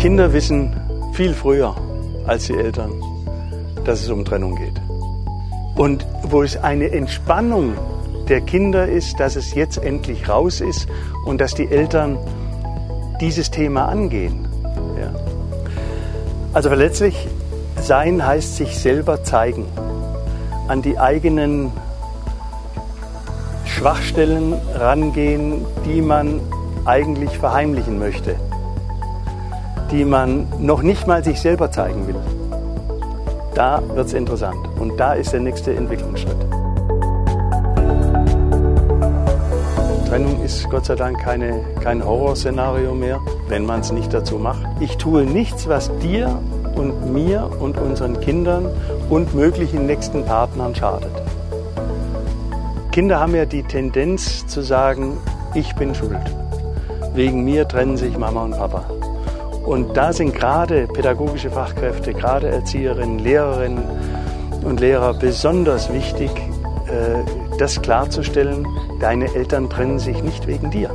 Kinder wissen viel früher als die Eltern, dass es um Trennung geht. Und wo es eine Entspannung der Kinder ist, dass es jetzt endlich raus ist und dass die Eltern dieses Thema angehen. Ja. Also verletzlich sein heißt sich selber zeigen, an die eigenen Schwachstellen rangehen, die man eigentlich verheimlichen möchte, die man noch nicht mal sich selber zeigen will. Da wird es interessant und da ist der nächste Entwicklungsschritt. Trennung ist Gott sei Dank keine, kein Horrorszenario mehr, wenn man es nicht dazu macht. Ich tue nichts, was dir und mir und unseren Kindern und möglichen nächsten Partnern schadet. Kinder haben ja die Tendenz zu sagen, ich bin schuld. Wegen mir trennen sich Mama und Papa. Und da sind gerade pädagogische Fachkräfte, gerade Erzieherinnen, Lehrerinnen und Lehrer besonders wichtig, äh, das klarzustellen, deine Eltern trennen sich nicht wegen dir.